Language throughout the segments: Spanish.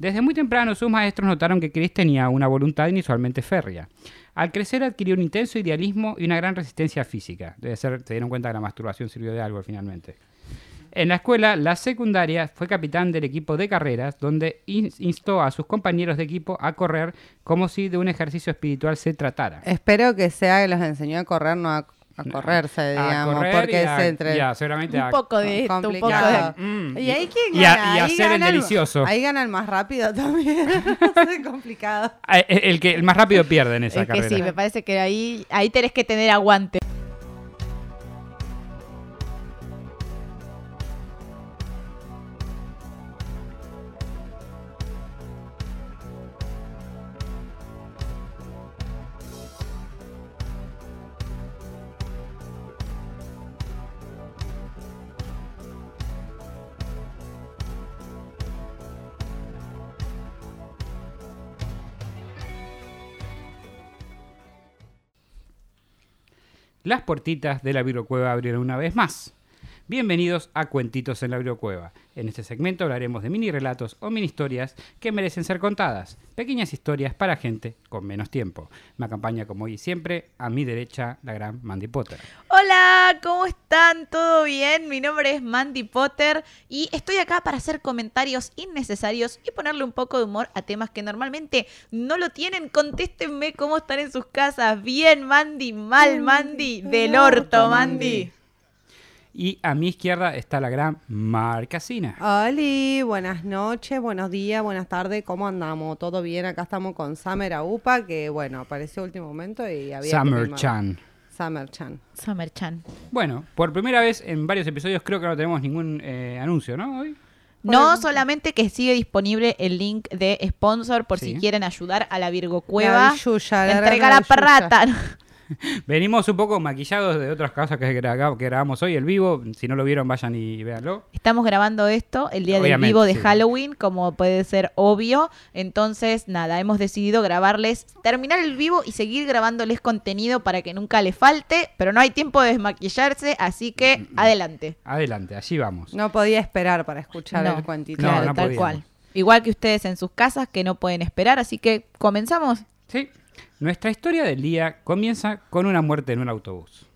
Desde muy temprano sus maestros notaron que Chris tenía una voluntad inusualmente férrea. Al crecer adquirió un intenso idealismo y una gran resistencia física. Debe ser, se dieron cuenta que la masturbación sirvió de algo finalmente. En la escuela, la secundaria, fue capitán del equipo de carreras, donde in- instó a sus compañeros de equipo a correr como si de un ejercicio espiritual se tratara. Espero que sea que los enseñó a correr, no a, a correrse, A digamos. correr porque y a- es entre. y a- seguramente Un a- poco de esto, un poco de... Mm. ¿Y ahí quién Y a- gana? y Ahí hacer el gana delicioso. Ahí gana el más rápido también. es complicado. El, el que el más rápido pierde en esa Es que carrera. sí, me parece que ahí, ahí tenés que tener aguante. Las puertitas de la Virocueva abrieron una vez más. Bienvenidos a Cuentitos en la Virocueva. En este segmento hablaremos de mini relatos o mini historias que merecen ser contadas. Pequeñas historias para gente con menos tiempo. Me acompaña como hoy y siempre a mi derecha la gran Mandy Potter. Hola, ¿cómo están? ¿Todo bien? Mi nombre es Mandy Potter y estoy acá para hacer comentarios innecesarios y ponerle un poco de humor a temas que normalmente no lo tienen. Contéstenme cómo están en sus casas. Bien, Mandy, mal, Mandy, del orto, Mandy. Y a mi izquierda está la gran Marcasina. Oli, buenas noches, buenos días, buenas tardes. ¿Cómo andamos? ¿Todo bien? Acá estamos con Summer Aupa, que bueno, apareció último momento y había. Summer. Chan. Summer Chan. Summer Chan. Bueno, por primera vez en varios episodios creo que no tenemos ningún eh, anuncio, ¿no? Hoy. No solamente que sigue disponible el link de sponsor por Sí. si quieren ayudar a la Virgo Cueva. La billulla, la Entrega la billulla. Venimos un poco maquillados de otras cosas que, gra- que grabamos hoy, el vivo. Si no lo vieron, vayan y véanlo. Estamos grabando esto el día del Obviamente, vivo de sí. Halloween, como puede ser obvio. Entonces, nada, hemos decidido grabarles, terminar el vivo y seguir grabándoles contenido para que nunca les falte. Pero no hay tiempo de desmaquillarse, así que adelante. Adelante, allí vamos. No podía esperar para escuchar No, el cuentito. No, Claro, no tal podíamos. cual. Igual que ustedes en sus casas que no pueden esperar, así que comenzamos. Sí. Nuestra historia del día comienza con una muerte en un autobús,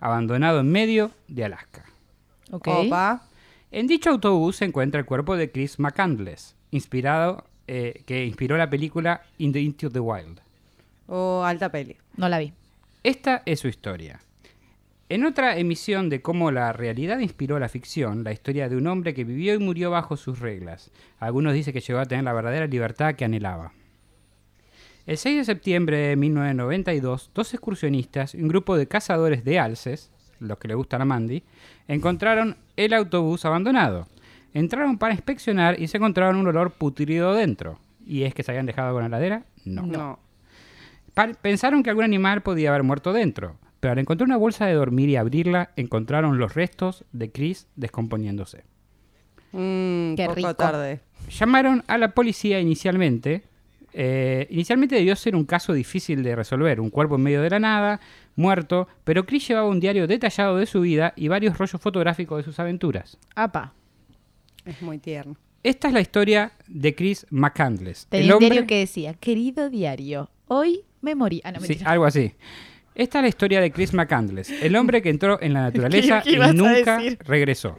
abandonado en medio de Alaska. Ok. Opa. En dicho autobús se encuentra el cuerpo de Chris McCandless, inspirado, eh, que inspiró la película In the Into the Wild. O alta peli. No la vi. Esta es su historia. En otra emisión de cómo la realidad inspiró la ficción, la historia de un hombre que vivió y murió bajo sus reglas. Algunos dicen que llegó a tener la verdadera libertad que anhelaba. El 6 de septiembre de 1992, dos excursionistas y un grupo de cazadores de alces, los que le gustan a Mandy, encontraron el autobús abandonado. Entraron para inspeccionar y se encontraron un olor putrido dentro. ¿Y es que se habían dejado con la heladera? No. Pensaron que algún animal podía haber muerto dentro, pero al encontrar una bolsa de dormir y abrirla, encontraron los restos de Chris descomponiéndose. Mm, Qué poco rico. tarde. Llamaron a la policía inicialmente. Eh, inicialmente debió ser un caso difícil de resolver, un cuerpo en medio de la nada, muerto, pero Chris llevaba un diario detallado de su vida y varios rollos fotográficos de sus aventuras. Apa. Es muy tierno. Esta es la historia de Chris McCandless. Tenía el un hombre- diario que decía, querido diario, hoy me morí. Ah, no, Sí, mentira. algo así. Esta es la historia de Chris McCandless, el hombre que entró en la naturaleza ¿Qué ibas y nunca regresó.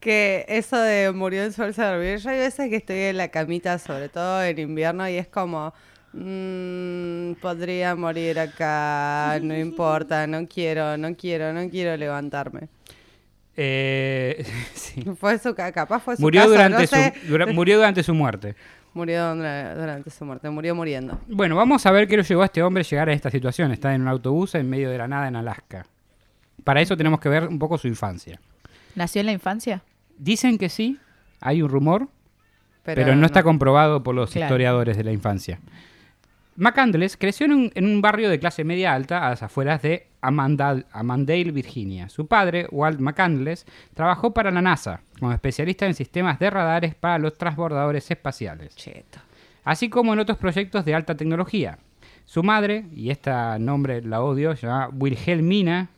Que eso de murió en su bolsa de dormir, yo hay veces que estoy en la camita, sobre todo en invierno, y es como, mm, podría morir acá, no importa, no quiero, no quiero, no quiero levantarme. Eh, sí. Fue su, ca- capaz fue su Murió, caso, durante no sé. su, dura- murió durante su muerte. Murió dura- durante su muerte, murió muriendo. Bueno, vamos a ver qué lo llevó a este hombre a llegar a esta situación. Está en un autobús en medio de la nada en Alaska. Para eso tenemos que ver un poco su infancia. ¿Nació en la infancia? Dicen que sí, hay un rumor, Pero, pero, no, está comprobado por los Claro. historiadores de la infancia. McCandless creció en un, en un barrio de clase media alta a las afueras de Amandal- Amandale, Virginia. Su padre, Walt McCandless, trabajó para la NASA como especialista en sistemas de radares para los transbordadores espaciales, Cheto. así como en otros proyectos de alta tecnología. Su madre, y esta nombre la odio, se llama Wilhelmina,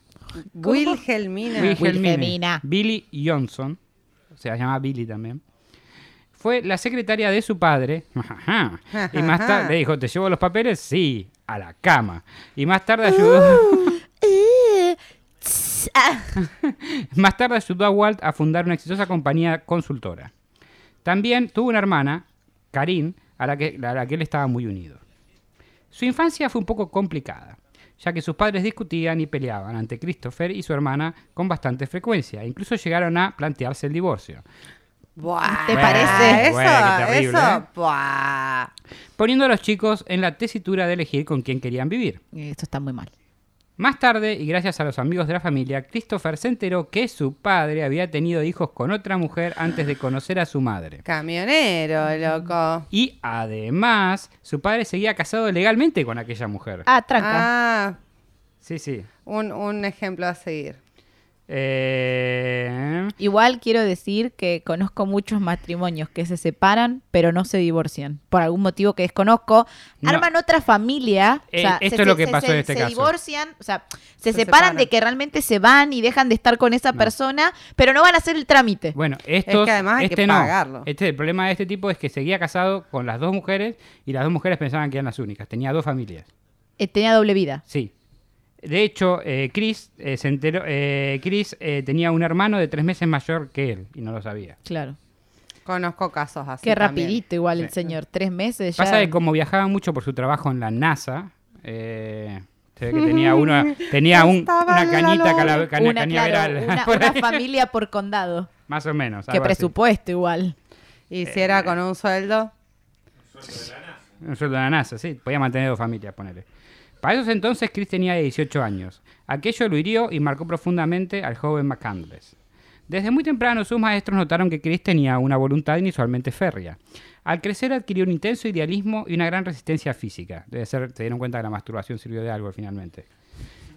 Wilhelmina. Wilhelmina Wilhelmina. Billy Johnson, se llama Billy también. fue la secretaria de su padre. y más tarde le dijo, ¿te llevo los papeles? Sí, a la cama. Y más tarde ayudó... más tarde ayudó a Walt a fundar una exitosa compañía consultora. También tuvo una hermana, Karin, a la que, a la que él estaba muy unido. Su infancia fue un poco complicada, ya que sus padres discutían y peleaban ante Christopher y su hermana con bastante frecuencia. Incluso llegaron a plantearse el divorcio. Buah, ¿Te parece? Eso, terrible, ¿eh? buah. Poniendo a los chicos en la tesitura de elegir con quién querían vivir. Esto está muy mal. Más tarde, y gracias a los amigos de la familia, Christopher se enteró que su padre había tenido hijos con otra mujer antes de conocer a su madre. Camionero, loco. Y además, su padre seguía casado legalmente con aquella mujer. Ah, tranca. Ah, Sí, sí. un, un ejemplo a seguir. Eh, Igual quiero decir que conozco muchos matrimonios que se separan pero no se divorcian. Por algún motivo que desconozco. No. Arman otra familia. Eh, o sea, esto se- es lo que se- pasó se- en este se caso. divorcian, o sea, se, Se separan, separan. de que realmente se van y dejan de estar con esa No. persona, pero no van a hacer el trámite. bueno, estos, que además hay que este no. pagarlo. Este, el problema de este tipo es que seguía casado con las dos mujeres y las dos mujeres pensaban que eran las únicas. Tenía dos familias. Eh, tenía doble vida. Sí. De hecho, eh, Chris eh, se enteró. eh, Chris eh, tenía un hermano de tres meses mayor que él y no lo sabía. Claro. Conozco casos así. Qué también. rapidito igual el señor. Tres meses ya. Pasa que como viajaba mucho por su trabajo en la NASA, eh, se ve que tenía una, tenía un- la cañita cala- cana- una, cañaveral. claro, una, por una ahí. familia por condado. Más o menos. Qué así. presupuesto igual. Y si era con un sueldo. Un sueldo de la NASA, sí. Podía mantener dos familias, ponele. Para esos entonces, Chris tenía 18 años. Aquello lo hirió y marcó profundamente al joven McCandless. Desde muy temprano, sus maestros notaron que Chris tenía una voluntad inusualmente férrea. Al crecer adquirió un intenso idealismo y una gran resistencia física. Debe ser, se dieron cuenta que la masturbación sirvió de algo finalmente.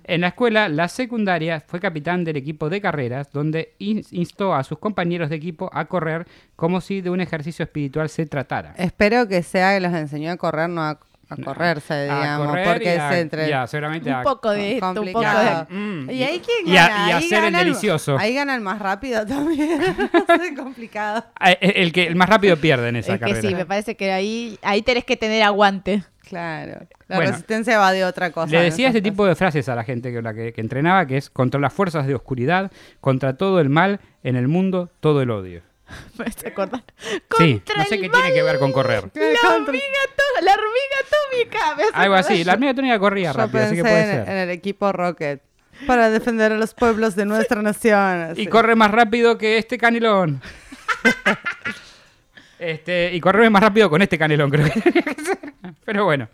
En la escuela, la secundaria, fue capitán del equipo de carreras, donde in- instó a sus compañeros de equipo a correr como si de un ejercicio espiritual se tratara. Espero que sea que los enseñó a correr, no a, a correrse, A digamos. correr porque y a- es entre. seguramente Un poco de esto, un poco de... Mm. ¿Y ahí quién Y a- gana? Ahí hacer el gana delicioso. Ahí gana el más rápido también. es complicado. Ah, El, el que el más rápido pierde en esa Es que carrera. sí, me parece que ahí, ahí tenés que tener aguante. Claro. La Bueno, resistencia va de otra cosa. Le decía este tipo de frases a la gente que, la que, que entrenaba, que es contra las fuerzas de oscuridad, contra todo el mal, en el mundo, todo el odio. ¿Me hace acordar? Sí, no sé qué tiene que ver con correr. La hormiga, la hormiga atómica. Algo así. La hormiga tónica corría Yo rápido, así que pensé puede en, en ser. el equipo Rocket para defender a los pueblos de nuestra nación. Y así. corre más rápido que este canelón. este, y corre más rápido con este canelón, creo que tenía que ser. Pero bueno.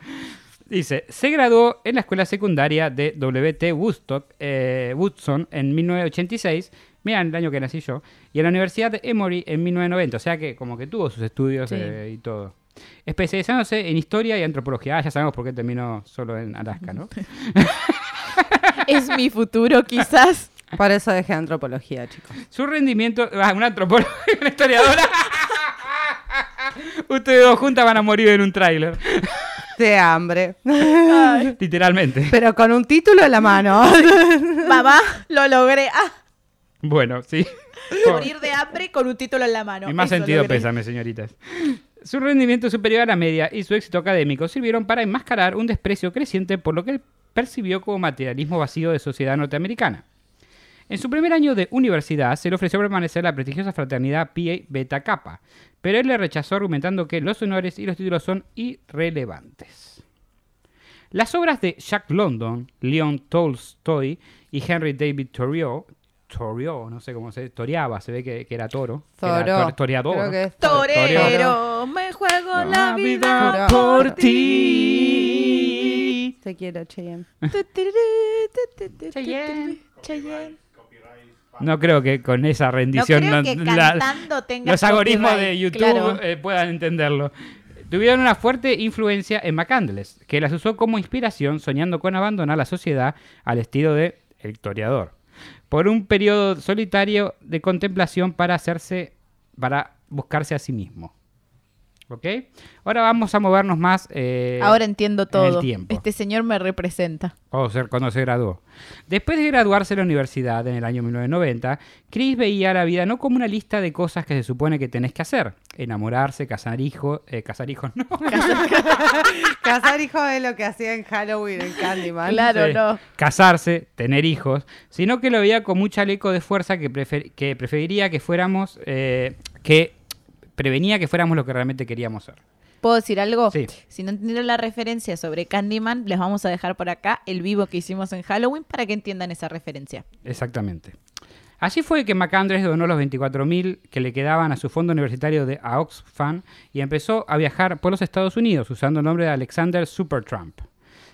Dice, se graduó en la escuela secundaria de W.T. Woodstock, eh, Woodson en 1986, mira el año que nací yo, y en la Universidad de Emory en 1990, o sea que como que tuvo sus estudios Sí. eh, y todo. Especializándose en historia y antropología. Ah, ya sabemos por qué terminó solo en Alaska, ¿no? Es mi futuro, quizás. Por eso dejé antropología, chicos. Su rendimiento. Ah, una antropóloga, una historiadora. Ustedes dos juntas van a morir en un tráiler. De hambre. Literalmente. Pero con un título en la mano. Mamá, lo logré. Ah, Bueno, sí. morir de hambre con un título en la mano. Mi más Eso sentido pésame, señoritas. Su rendimiento superior a la media y su éxito académico sirvieron para enmascarar un desprecio creciente por lo que él percibió como materialismo vacío de sociedad norteamericana. En su primer año de universidad se le ofreció permanecer en la prestigiosa fraternidad Pi Beta Kappa, pero él le rechazó argumentando que los honores y los títulos son irrelevantes. Las obras de Jack London, Leon Tolstoy y Henry David Thoreau, Thoreau, no sé cómo se toreaba, se ve que, que era toro, que era Toro. tor- toreador. Creo que es Torero, me juego la vida Toro. por ti. Te quiero, Cheyenne. Cheyenne. Cheyenne. No creo que con esa No rendición creo no- que la- cantando tenga los algoritmos de YouTube claro. eh, puedan entenderlo. Tuvieron una fuerte influencia en McCandless, que las usó como inspiración soñando con abandonar la sociedad al estilo de El Historiador, por un periodo solitario de contemplación para hacerse, para buscarse a sí mismo. ¿Ok? Ahora vamos a movernos más. eh, Ahora entiendo en todo. el tiempo. Este señor me representa. O ser- cuando se graduó. Después de graduarse de la universidad en el año 1990, Chris veía la vida no como una lista de cosas que se supone que tenés que hacer. Enamorarse, casar hijos, eh, casar hijos no. Casar hijo es lo que hacía en Halloween en Candyman. Claro, Sí. no. Casarse, tener hijos, sino que lo veía con mucha chaleco de fuerza que, prefer- que preferiría que fuéramos, eh, que prevenía que fuéramos lo que realmente queríamos ser. ¿Puedo decir algo? Sí. Si no entendieron la referencia sobre Candyman, les vamos a dejar por acá el vivo que hicimos en Halloween para que entiendan esa referencia. Exactamente. Así fue que McAndres donó los 24.000 que le quedaban a su fondo universitario de a Oxfam y empezó a viajar por los Estados Unidos usando el nombre de Alexander Supertramp.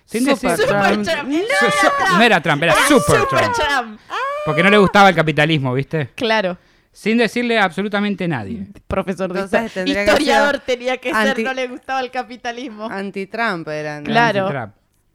Sin decir- Supertramp. Supertramp. Su- su- no era Trump, era Supertramp. Supertramp. Porque no le gustaba el capitalismo, ¿viste? Claro. Sin decirle a absolutamente nadie. Profesor de Entonces historia. tendría que Historiador ser tenía que ser, no le gustaba el capitalismo. Anti-Trump eran. Claro. Trump.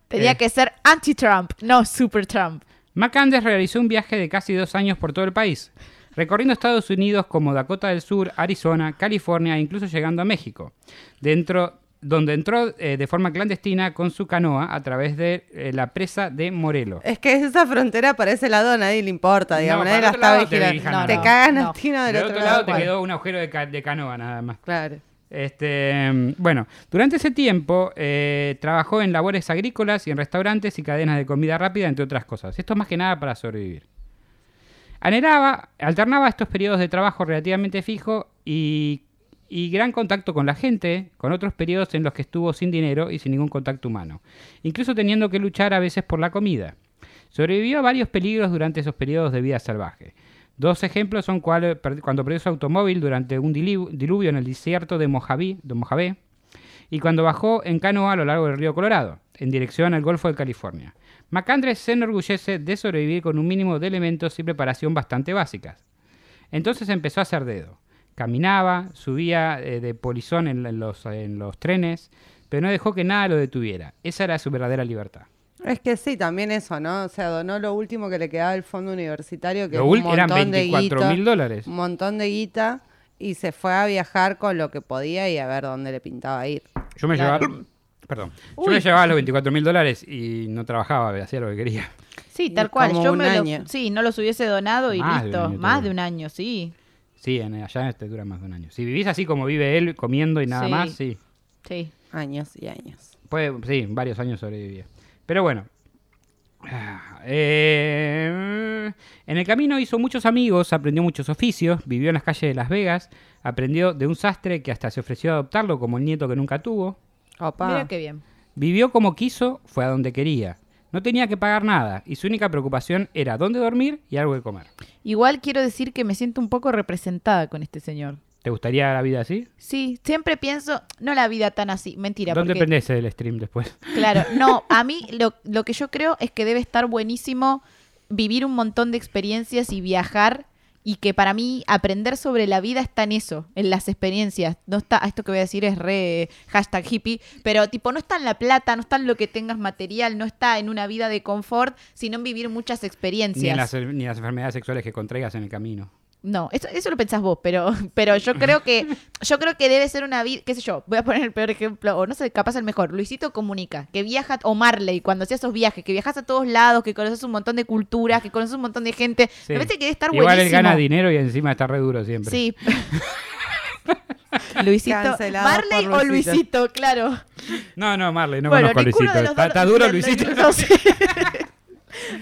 Tenía Eh. que ser anti-Trump, no super-Trump. McAnders realizó un viaje de casi dos años por todo el país, recorriendo Estados Unidos como Dakota del Sur, Arizona, California e incluso llegando a México, dentro, donde entró eh, de forma clandestina con su canoa a través de eh, la presa de Morelos. Es que esa frontera para ese lado a nadie le importa, digamos, No, nadie la está lado te vigilando. No, te no, cagan no. a tino del otro, otro lado te Bueno, quedó un agujero de, ca- de canoa nada más. Claro. Este, bueno, durante ese tiempo eh, trabajó en labores agrícolas y en restaurantes y cadenas de comida rápida, entre otras cosas. Esto más que nada para sobrevivir. Anhelaba, alternaba estos periodos de trabajo relativamente fijo y, y gran contacto con la gente, con otros periodos en los que estuvo sin dinero y sin ningún contacto humano, incluso teniendo que luchar a veces por la comida. Sobrevivió a varios peligros durante esos periodos de vida salvaje. Dos ejemplos son cuando perdió su automóvil durante un dilu- diluvio en el desierto de Mojave, y cuando bajó en canoa a lo largo del río Colorado, en dirección al Golfo de California. McAndres se enorgullece de sobrevivir con un mínimo de elementos y preparación bastante básicas. Entonces empezó a hacer dedo. Caminaba, subía eh, de polizón en, en los, en los trenes, pero no dejó que nada lo detuviera. Esa era su verdadera libertad. Es que sí, también eso, ¿no? O sea, donó lo último que le quedaba del fondo universitario, que Lo un eran montón de 24 guita, mil dólares. Un montón de guita y se fue a viajar con lo que podía y a ver dónde le pintaba ir. Yo me Claro. llevaba... Perdón. Yo me llevaba los 24 mil dólares y no trabajaba, hacía lo que quería. Sí, tal cual. como Yo un me lo, año. sí, no los hubiese donado y Más de un listo. Más de un año, sí. Sí, en, allá este dura más de un año. Si vivís así como vive él, comiendo y nada Sí. más, sí. Sí. Años y años. Puede, sí, varios años sobrevivía. Pero bueno. Ah, eh, en el camino hizo muchos amigos, aprendió muchos oficios, vivió en las calles de Las Vegas, aprendió de un sastre que hasta se ofreció a adoptarlo como el nieto que nunca tuvo. Opa. Mira qué bien. Vivió como quiso, fue a donde quería. No tenía que pagar nada y su única preocupación era dónde dormir y algo de comer. Igual quiero decir que me siento un poco representada con este señor. ¿Te gustaría la vida así? Sí, siempre pienso, no la vida tan así, mentira. ¿Dónde porque, prendés el stream después? Claro, no, a mí lo, lo que yo creo es que debe estar buenísimo vivir un montón de experiencias y viajar y que para mí aprender sobre la vida está en eso, en las experiencias. No está, esto que voy a decir es re hashtag hippie, pero tipo no está en la plata, no está en lo que tengas material, no está en una vida de confort, sino en vivir muchas experiencias. Ni en las, ni las enfermedades sexuales que contraigas en el camino. No, eso, eso lo pensás vos, pero, pero yo creo que yo creo que debe ser una vida, qué sé yo, voy a poner el peor ejemplo, o no sé, capaz el mejor. Luisito comunica, que viaja, o Marley, cuando hacía esos viajes, que viajas a todos lados, que conoces un montón de culturas, que conoces un montón de gente. Sí. Me parece que debe estar Igual buenísimo. él gana dinero y encima está re duro siempre. Sí. Luisito. Cancelado Marley o Luisito. Claro. No, no, Marley, no bueno, conozco a Luisito. Está, duro Luisito. no sé.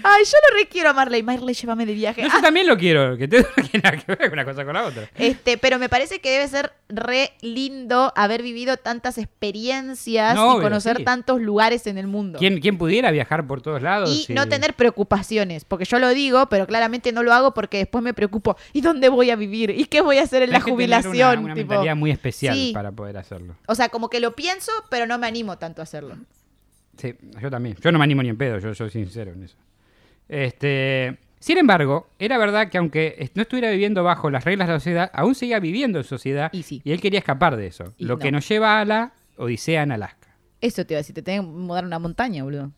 Ay, yo lo requiero a Marley. Marley, llévame de viaje. No, yo también lo quiero, que te nada que ver una cosa con la otra. Este, pero me parece que debe ser re lindo haber vivido tantas experiencias No, y obvio, conocer sí. tantos lugares en el mundo. ¿Quién, quién pudiera viajar por todos lados? Y no tener preocupaciones, porque yo lo digo, pero claramente no lo hago porque después me preocupo. ¿Y dónde voy a vivir? ¿Y qué voy a hacer en la Tenés que tener jubilación? Una, una Tipo, mentalidad muy especial sí. para poder hacerlo. O sea, como que lo pienso, pero no me animo tanto a hacerlo. Sí, yo también. Yo no me animo ni en pedo, yo soy sincero en eso. Este, sin embargo, era verdad que aunque no estuviera viviendo bajo las reglas de la sociedad, aún seguía viviendo en sociedad Y sí. él quería escapar de eso. Y lo no. que nos lleva a la Odisea en Alaska. Eso te iba a decir, te tengo que mudar a una montaña, boludo.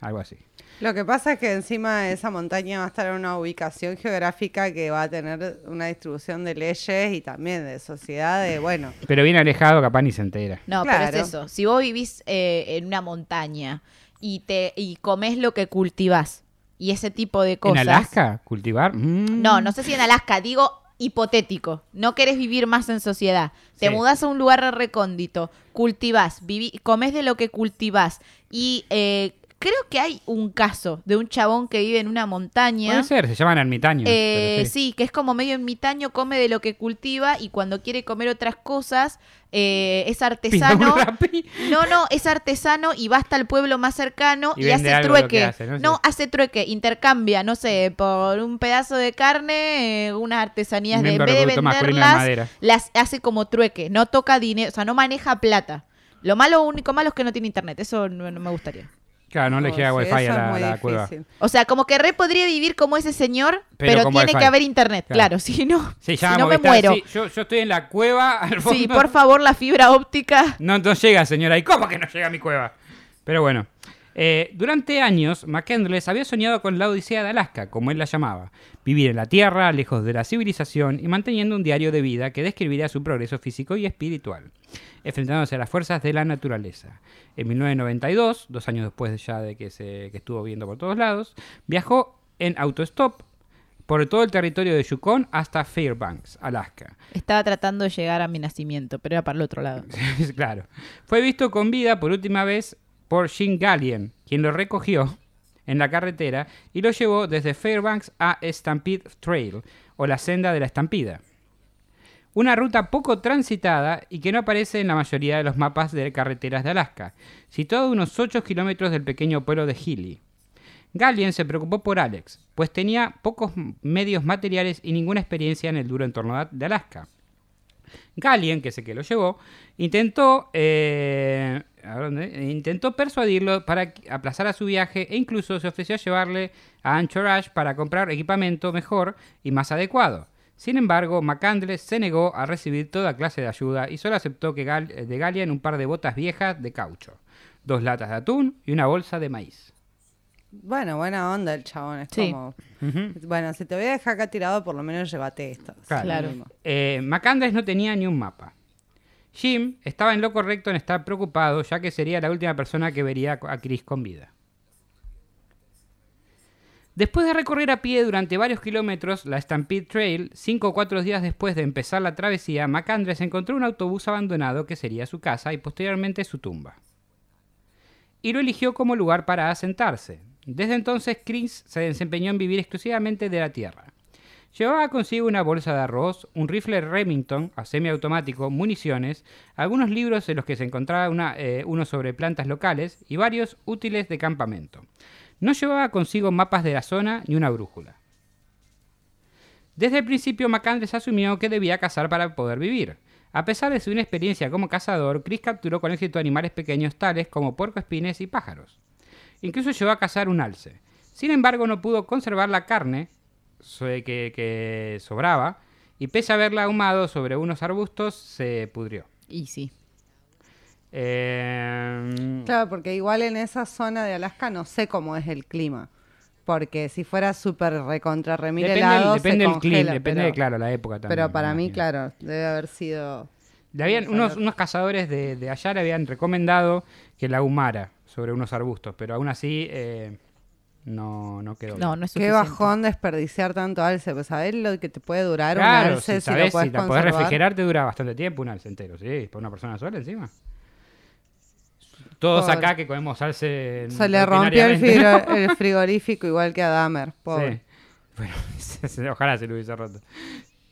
algo así. Lo que pasa es que encima de esa montaña va a estar una ubicación geográfica que va a tener una distribución de leyes y también de sociedad de, bueno, Pero bien alejado, capaz ni se entera. No, Claro. pero es eso. Si vos vivís eh, en una montaña y te y comés lo que cultivás y ese tipo de cosas. ¿En Alaska? ¿Cultivar? Mm. No, no sé si en Alaska, digo hipotético. No querés vivir más en sociedad. Te mudás a un lugar recóndito, cultivás, viví, comés de lo que cultivás. Y eh, creo que hay un caso de un chabón que vive en una montaña. Puede ser, se llaman ermitaños. Eh, sí. que es como medio ermitaño, come de lo que cultiva y cuando quiere comer otras cosas eh, es artesano. No, no, es artesano y va hasta el pueblo más cercano Y hace trueque. hace, ¿no? hace trueque, intercambia, no sé, por un pedazo de carne, eh, unas artesanías de en vez de venderlas, las hace como trueque, no toca dinero, o sea, no maneja plata. Lo malo, único malo es que no tiene internet, eso no, no me gustaría. Claro, no le Oh, llega sí, wifi a es la, muy a la cueva. O sea, como que re podría vivir como ese señor, Pero tiene wifi. que haber internet, Claro. claro, si no, Sí, si llama no me muero. sí, yo, yo estoy en la cueva. al fondo. Sí, por favor, la fibra óptica. No, no llega, señora. ¿Y cómo que no llega a mi cueva? Pero bueno. Eh, durante años, McCandless había soñado con la Odisea de Alaska, como él la llamaba. Vivir en la Tierra, lejos de la civilización y manteniendo un diario de vida que describiría su progreso físico y espiritual, enfrentándose a las fuerzas de la naturaleza. En 1992, dos años después ya de que, se, que estuvo viendo por todos lados, viajó en autostop por todo el territorio de Yukon hasta Fairbanks, Alaska. Estaba tratando de llegar a mi nacimiento, pero era para el otro lado. claro. Fue visto con vida por última vez por Jim Gallion, quien lo recogió en la carretera y lo llevó desde Fairbanks a Stampede Trail, o la senda de la estampida. Una ruta poco transitada y que no aparece en la mayoría de los mapas de carreteras de Alaska, situado a unos 8 kilómetros del pequeño pueblo de Healy. Gallion se preocupó por Alex, pues tenía pocos medios materiales y ninguna experiencia en el duro entorno de Alaska. Galien, que el que lo llevó, intentó. Eh, intentó persuadirlo para que aplazara su viaje e incluso se ofreció a llevarle a Anchorage para comprar equipamiento mejor y más adecuado. Sin embargo, McCandless se negó a recibir toda clase de ayuda y solo aceptó que Gal- de Galien un par de botas viejas de caucho, dos latas de atún y una bolsa de maíz. Bueno, buena onda el chabón. Es Sí. como, bueno, si te voy a dejar acá tirado, por lo menos llévate esto. Claro. Claro. Mínimo. Eh, McCandless no tenía ni un mapa. Jim estaba en lo correcto en estar preocupado, ya que sería la última persona que vería a Chris con vida. Después de recorrer a pie durante varios kilómetros la Stampede Trail, cinco o cuatro días después de empezar la travesía, McAndres encontró un autobús abandonado que sería su casa y posteriormente su tumba. Y lo eligió como lugar para asentarse. Desde entonces, Chris se desempeñó en vivir exclusivamente de la tierra. Llevaba consigo una bolsa de arroz, un rifle Remington a semiautomático, municiones, algunos libros en los que se encontraba eh, uno sobre plantas locales y varios útiles de campamento. No llevaba consigo mapas de la zona ni una brújula. Desde el principio, McAndres asumió que debía cazar para poder vivir. A pesar de su inexperiencia como cazador, Chris capturó con éxito animales pequeños tales como puercoespines y pájaros. Incluso llegó a cazar un alce. Sin embargo, no pudo conservar la carne que, que sobraba y pese a haberla ahumado sobre unos arbustos, se pudrió. Y sí. Eh, Claro, porque igual en esa zona de Alaska no sé cómo es el clima. Porque si fuera súper recontra remil depende helado, del- depende se del clima, depende, pero, claro, la época también. pero para mí, claro, debe haber sido... Le habían, unos, unos cazadores de, de allá le habían recomendado que la ahumara sobre unos arbustos, pero aún así eh, no, no quedó. No, bien. no es Qué bajón desperdiciar tanto alce. Pues sabés lo que te puede durar un Claro, alce si, si, lo sabés, podés si la podés refrigerar te dura bastante tiempo un alce entero, sí, por una persona sola encima. Todos acá que comemos alce Se le rompió el, frigorífico igual que a Dahmer. Pobre. Sí. Bueno, ojalá se lo hubiese roto.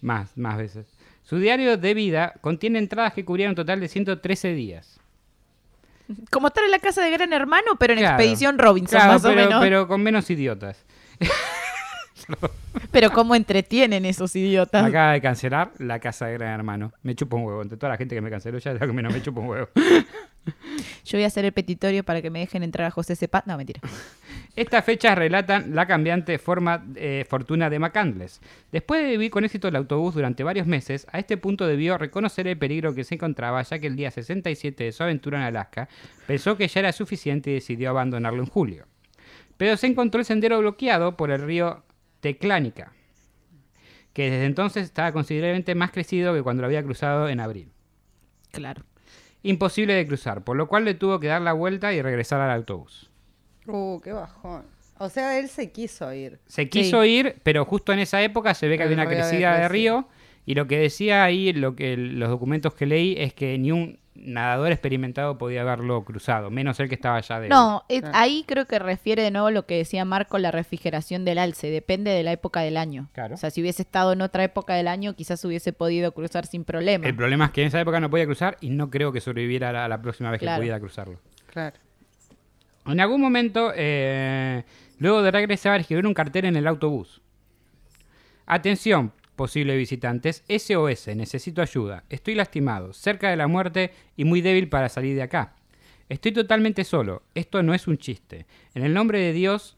Más, más veces. Su diario de vida contiene entradas que cubrían un total de 113 días. Como estar en la casa de Gran Hermano, pero en Claro. Expedición Robinson, Claro, más pero, o menos. Pero, pero con menos idiotas. Cómo entretienen esos idiotas. Acaba de cancelar la casa de Gran Hermano. Me chupa un huevo. Entre toda la gente que me canceló, ya que menos me chupa un huevo. Yo voy a hacer el petitorio para que me dejen entrar a José Cepa. No, mentira. Estas fechas relatan la cambiante forma, eh, fortuna de McCandless. Después de vivir con éxito el autobús durante varios meses, a este punto debió reconocer el peligro que se encontraba, ya que el día 67 de su aventura en Alaska pensó que ya era suficiente y decidió abandonarlo en julio. pero se encontró el sendero bloqueado por el río Teclánica, que desde entonces estaba considerablemente más crecido que cuando lo había cruzado en abril. Claro. Imposible de cruzar, por lo cual le tuvo que dar la vuelta y regresar al autobús. Uh, qué bajón. O sea, él se quiso ir. Se quiso ir, pero justo en esa época se ve que había una crecida de río y lo que decía ahí, lo que los documentos que leí es que ni un nadador experimentado podía haberlo cruzado, menos el que estaba allá de No, Claro. ahí creo que refiere de nuevo lo que decía Marco, la refrigeración del alce. Depende de la época del año. Claro. O sea, si hubiese estado en otra época del año, quizás hubiese podido cruzar sin problema. El problema es que en esa época no podía cruzar y no creo que sobreviviera a la, a la próxima vez Claro. que pudiera cruzarlo. Claro. En algún momento, eh, luego de regresar, escribieron un cartel en el autobús. Atención, posibles visitantes, SOS, necesito ayuda. Estoy lastimado, cerca de la muerte y muy débil para salir de acá. Estoy totalmente solo, esto no es un chiste. En el nombre de Dios,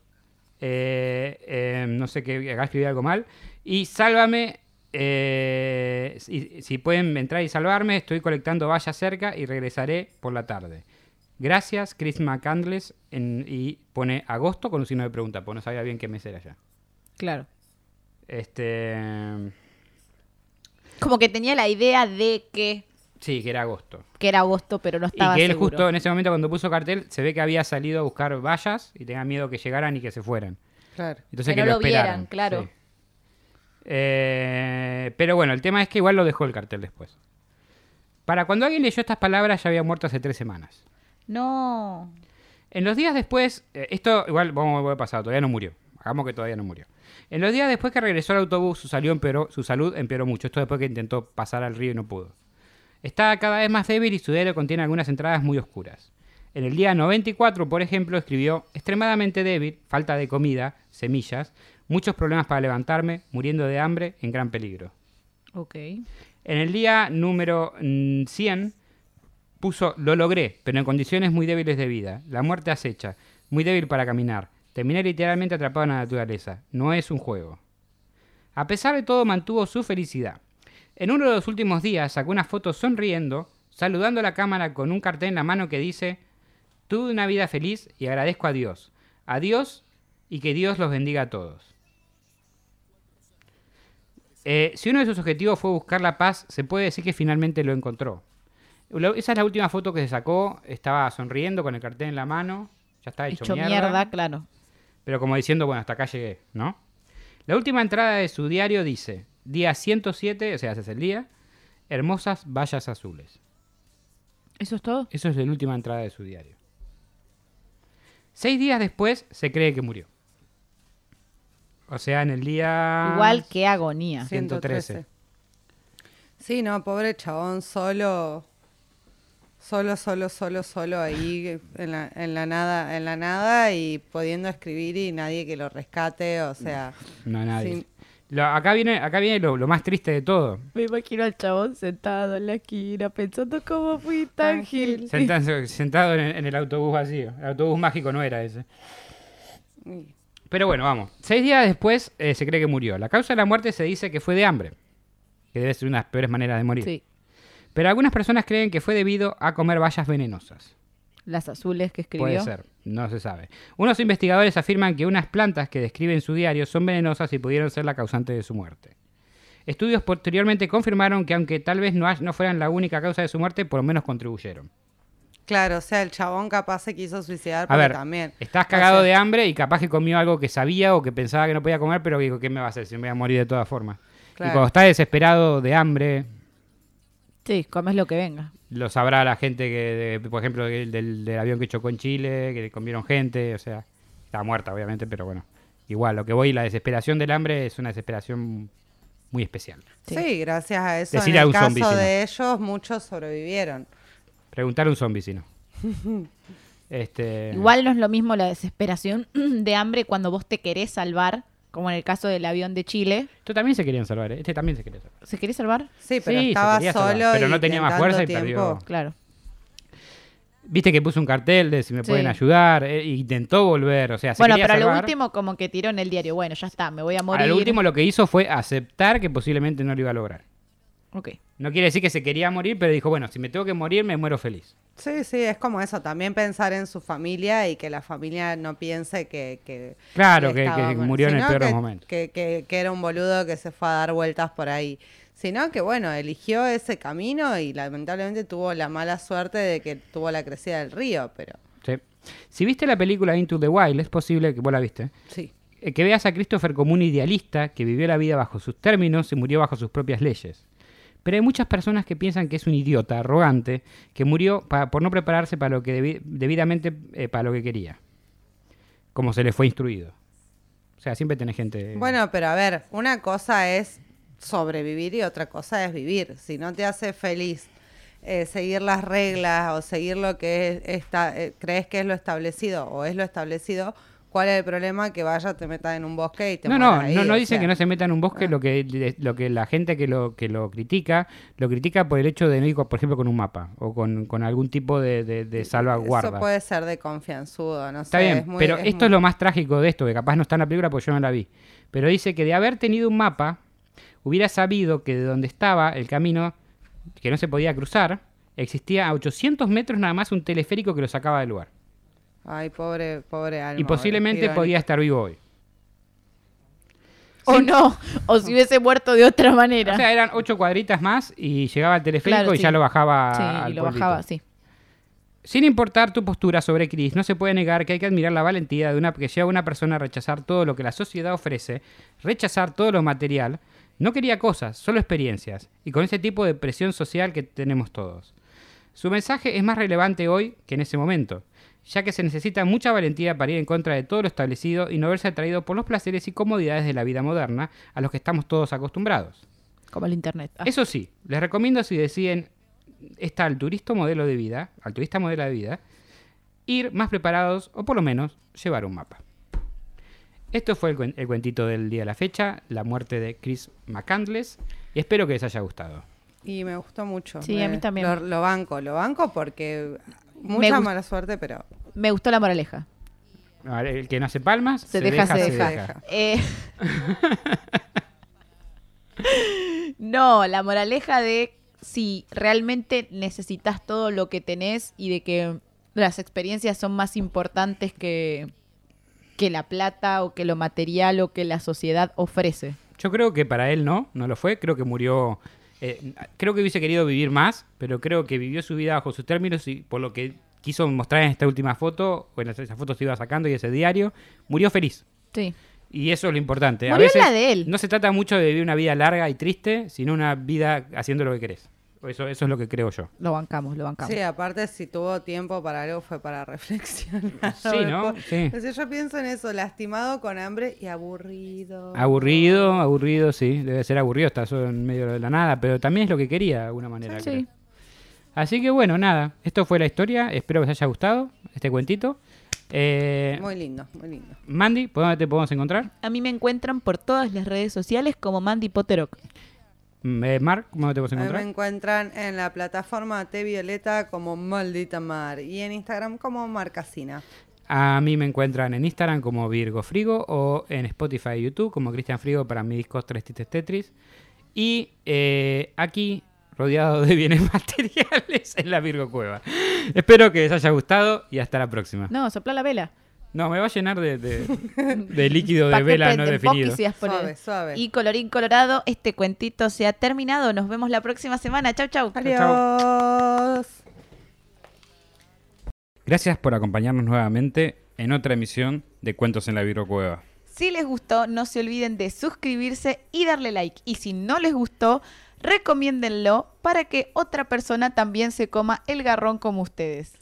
eh, eh, no sé qué, acá escribí algo mal, y sálvame, eh, si, pueden entrar y salvarme, estoy colectando vallas cerca y regresaré por la tarde. Gracias, Chris McCandless, y pone agosto con un signo de pregunta, porque no sabía bien qué mes era ya. Claro. Este, Como que tenía la idea de que, sí, que era agosto. que era agosto, pero no Y estaba que él seguro. justo en ese momento cuando puso cartel, se ve que había salido a buscar vallas y tenía miedo que llegaran y que se fueran. Claro. Entonces Que que, no lo lo vieran, esperaran. claro. sí. Eh, pero bueno, el tema es que igual lo dejó el cartel después. Para cuando alguien leyó estas palabras ya había muerto hace tres semanas. No. En los días después, eh, esto igual vamos a pasado, todavía no murió. Hagamos que todavía no murió. En los días después que regresó al autobús, su, salió empeoró- su salud empeoró mucho. Esto después que intentó pasar al río y no pudo. Está cada vez más débil y su diario contiene algunas entradas muy oscuras. En el día 94, por ejemplo, escribió extremadamente débil, falta de comida, semillas, muchos problemas para levantarme, muriendo de hambre, en gran peligro. Ok. En el día número mm, 100 puso lo logré, pero en condiciones muy débiles de vida. La muerte acecha, muy débil para caminar. Terminé literalmente atrapado en la naturaleza. No es un juego. A pesar de todo mantuvo su felicidad. En uno de los últimos días sacó una foto sonriendo, saludando a la cámara con un cartel en la mano que dice Tuve una vida feliz y agradezco a Dios. A Dios y que Dios los bendiga a todos. Eh, si uno de sus objetivos fue buscar la paz, se puede decir que finalmente lo encontró. Esa es la última foto que se sacó. Estaba sonriendo con el cartel en la mano. Ya está hecho, Hecho mierda, mierda, claro. Pero como diciendo, bueno, hasta acá llegué, ¿no? La última entrada de su diario dice, día 107, o sea, ese es el día, hermosas vallas azules. ¿Eso es todo? Eso es la última entrada de su diario. Seis días después se cree que murió. O sea, en el día... Igual que agonía. Sí. 113. Sí, no, pobre chabón, solo, solo, solo, solo, solo ahí en la, en la nada, en la nada y pudiendo escribir y nadie que lo rescate, o sea, No, nadie. Lo- acá viene, acá viene lo, lo más triste de todo. Me imagino al chabón sentado en la esquina pensando cómo fui Tan gil. Sentado, sentado en, el- en el autobús vacío. El autobús mágico no era ese. Pero bueno, vamos. Seis días después eh, se cree que murió. La causa de la muerte se dice que fue de hambre. Que debe ser una de las peores maneras de morir. Sí. Pero algunas personas creen que fue debido a comer bayas venenosas. Las azules que escribió. Puede ser, no se sabe. Unos investigadores afirman que unas plantas que describe en su diario son venenosas y pudieron ser la causante de su muerte. Estudios posteriormente confirmaron que aunque tal vez no, hay- no fueran la única causa de su muerte, por lo menos contribuyeron. Claro, o sea, el chabón capaz se quiso suicidar A porque ver, también. estás o cagado sea, de hambre y capaz que comió algo que sabía o que pensaba que no podía comer, pero digo, ¿qué me va a hacer si me voy a morir de todas formas? Claro. Y cuando está desesperado de hambre, Sí, comes lo que venga. lo sabrá la gente que, de- por ejemplo, del, del- del avión que chocó en Chile, que comieron gente, o sea, está muerta obviamente, pero bueno, igual, lo que voy, la desesperación del hambre es una desesperación muy especial. Sí. Sí. gracias a eso. Decirle en a el un caso de ellos, muchos sobrevivieron. Preguntar a un zombie si no. este, Igual no es lo mismo la desesperación de hambre cuando vos te querés salvar, como en el caso del avión de Chile. Esto también se querían salvar, ¿eh? este también se quería salvar. ¿Se quería salvar? Sí, pero Sí, estaba quería salvar, solo. pero no tenía más fuerza y perdió. Claro. Viste que puso un cartel de si me Sí. pueden ayudar, eh, intentó volver, o sea, se Bueno, pero a lo salvar. último como que tiró en el diario, bueno, ya está, me voy a morir. A lo último lo que hizo fue aceptar que posiblemente no lo iba a lograr. Ok, No quiere decir que se quería morir, pero dijo, bueno, si me tengo que morir, me muero feliz. Sí, sí, es como eso, también pensar en su familia y que la familia no piense que... que Claro, que- que murió en el peor que-. Que, que- que era un boludo que se fue a dar vueltas por ahí. Sino que, bueno, eligió ese camino y lamentablemente tuvo la mala suerte de que tuvo la crecida del río, pero Sí. Si viste la película Into the Wild, es posible que vos la viste. sí. eh, que veas a Christopher como un idealista que vivió la vida bajo sus términos y murió bajo sus propias leyes. Pero hay muchas personas que piensan que es un idiota, arrogante, que murió por no prepararse para lo que debi- debidamente eh, para lo que quería, como se le fue instruido. O sea, siempre tenés gente. Bueno, pero a ver, una cosa es sobrevivir y otra cosa es vivir. Si no te hace feliz eh, seguir las reglas o seguir lo que es esta- eh, crees que es lo establecido o es lo establecido, ¿cuál es el problema? Que vaya, te metas en un bosque y te no, no, ahí, no, no dicen sea. que no se meta en un bosque. Lo que lo que la gente que lo que lo critica lo critica por el hecho de no ir, por ejemplo, con un mapa o con, con algún tipo de, de- de salvaguarda. Eso puede ser de confianzudo, no Está sé. bien, es muy- pero es esto muy- es lo más trágico de esto, que capaz no está en la película porque yo no la vi. Pero dice que de haber tenido un mapa, hubiera sabido que de donde estaba el camino, que no se podía cruzar, existía a 800 metros nada más un teleférico que lo sacaba del lugar. Ay, pobre, pobre alma. y posiblemente podía estar vivo hoy. O no, o si hubiese muerto de otra manera. O sea, eran ocho cuadritas más y llegaba al teleférico Claro, y ya lo bajaba sí, al y lo pueblito. bajaba, sí. Sin importar tu postura sobre Chris, no se puede negar que hay que admirar la valentía de una que lleva a una persona a rechazar todo lo que la sociedad ofrece, rechazar todo lo material. No quería cosas, solo experiencias, y con ese tipo de presión social que tenemos todos. Su mensaje es más relevante hoy que en ese momento, ya que se necesita mucha valentía para ir en contra de todo lo establecido y no verse atraído por los placeres y comodidades de la vida moderna a los que estamos todos acostumbrados. Como el internet. Ah. Eso sí, les recomiendo si deciden está al turista modelo de vida, al turista modelo de vida, ir más preparados o por lo menos llevar un mapa. Esto fue el cuentito del día de la fecha, la muerte de Chris McCandless, y espero que les haya gustado. Y me gustó mucho. Sí, Me- a mí también. Lo, lo banco, lo banco porque mucha mala suerte, pero Me gustó la moraleja. A ver, El que no hace palmas, Se deja, se deja. deja. Eh, no, la moraleja de si realmente necesitas todo lo que tenés y de que las experiencias son más importantes que, que la plata o que lo material o que la sociedad ofrece. Yo creo que para él no, no lo fue, creo que murió, eh, creo que hubiese querido vivir más, pero creo que vivió su vida bajo sus términos y por lo que quiso mostrar en esta última foto, o en esa foto se iba sacando y ese diario, murió feliz. Sí. Y eso es lo importante. Murió en la de él. No se trata mucho de vivir una vida larga y triste, sino una vida haciendo lo que querés. Eso, eso es lo que creo yo. Lo bancamos, lo bancamos. Sí, aparte si tuvo tiempo para algo fue para reflexionar. Sí, ¿no? Sí. O sea, yo pienso en eso, lastimado con hambre y aburrido. Aburrido, aburrido, sí. Debe ser aburrido estar solo en medio de la nada, pero también es lo que quería de alguna manera. Sí. creo. Así que bueno, nada. Esto fue la historia. Espero que os haya gustado este cuentito. Eh, Muy lindo, muy lindo. Mandy, ¿por dónde te podemos encontrar? A mí me encuentran por todas las redes sociales como Mandy Potterock. Eh, Mark, ¿cómo te A mí me encontrar? encuentran en la plataforma T Violeta como Maldita Mar y en Instagram como Marcasina. A mí me encuentran en Instagram como Virgo Frigo o en Spotify y YouTube como Cristian Frigo para mi disco Tres Tistes Tetris. Y eh, aquí, rodeado de bienes materiales, en la Virgo Cueva. Espero que les haya gustado y hasta la próxima. No, sopla la vela. No, me va a llenar de, de- de líquido de vela no definido. Suave, suave. Y colorín colorado, este cuentito se ha terminado. Nos vemos la próxima semana. Chau, chau. Adiós. Gracias por acompañarnos nuevamente en otra emisión de Cuentos en la Virgo Cueva. Si les gustó, no se olviden de suscribirse y darle like. Y si no les gustó, recomiéndenlo para que otra persona también se coma el garrón como ustedes.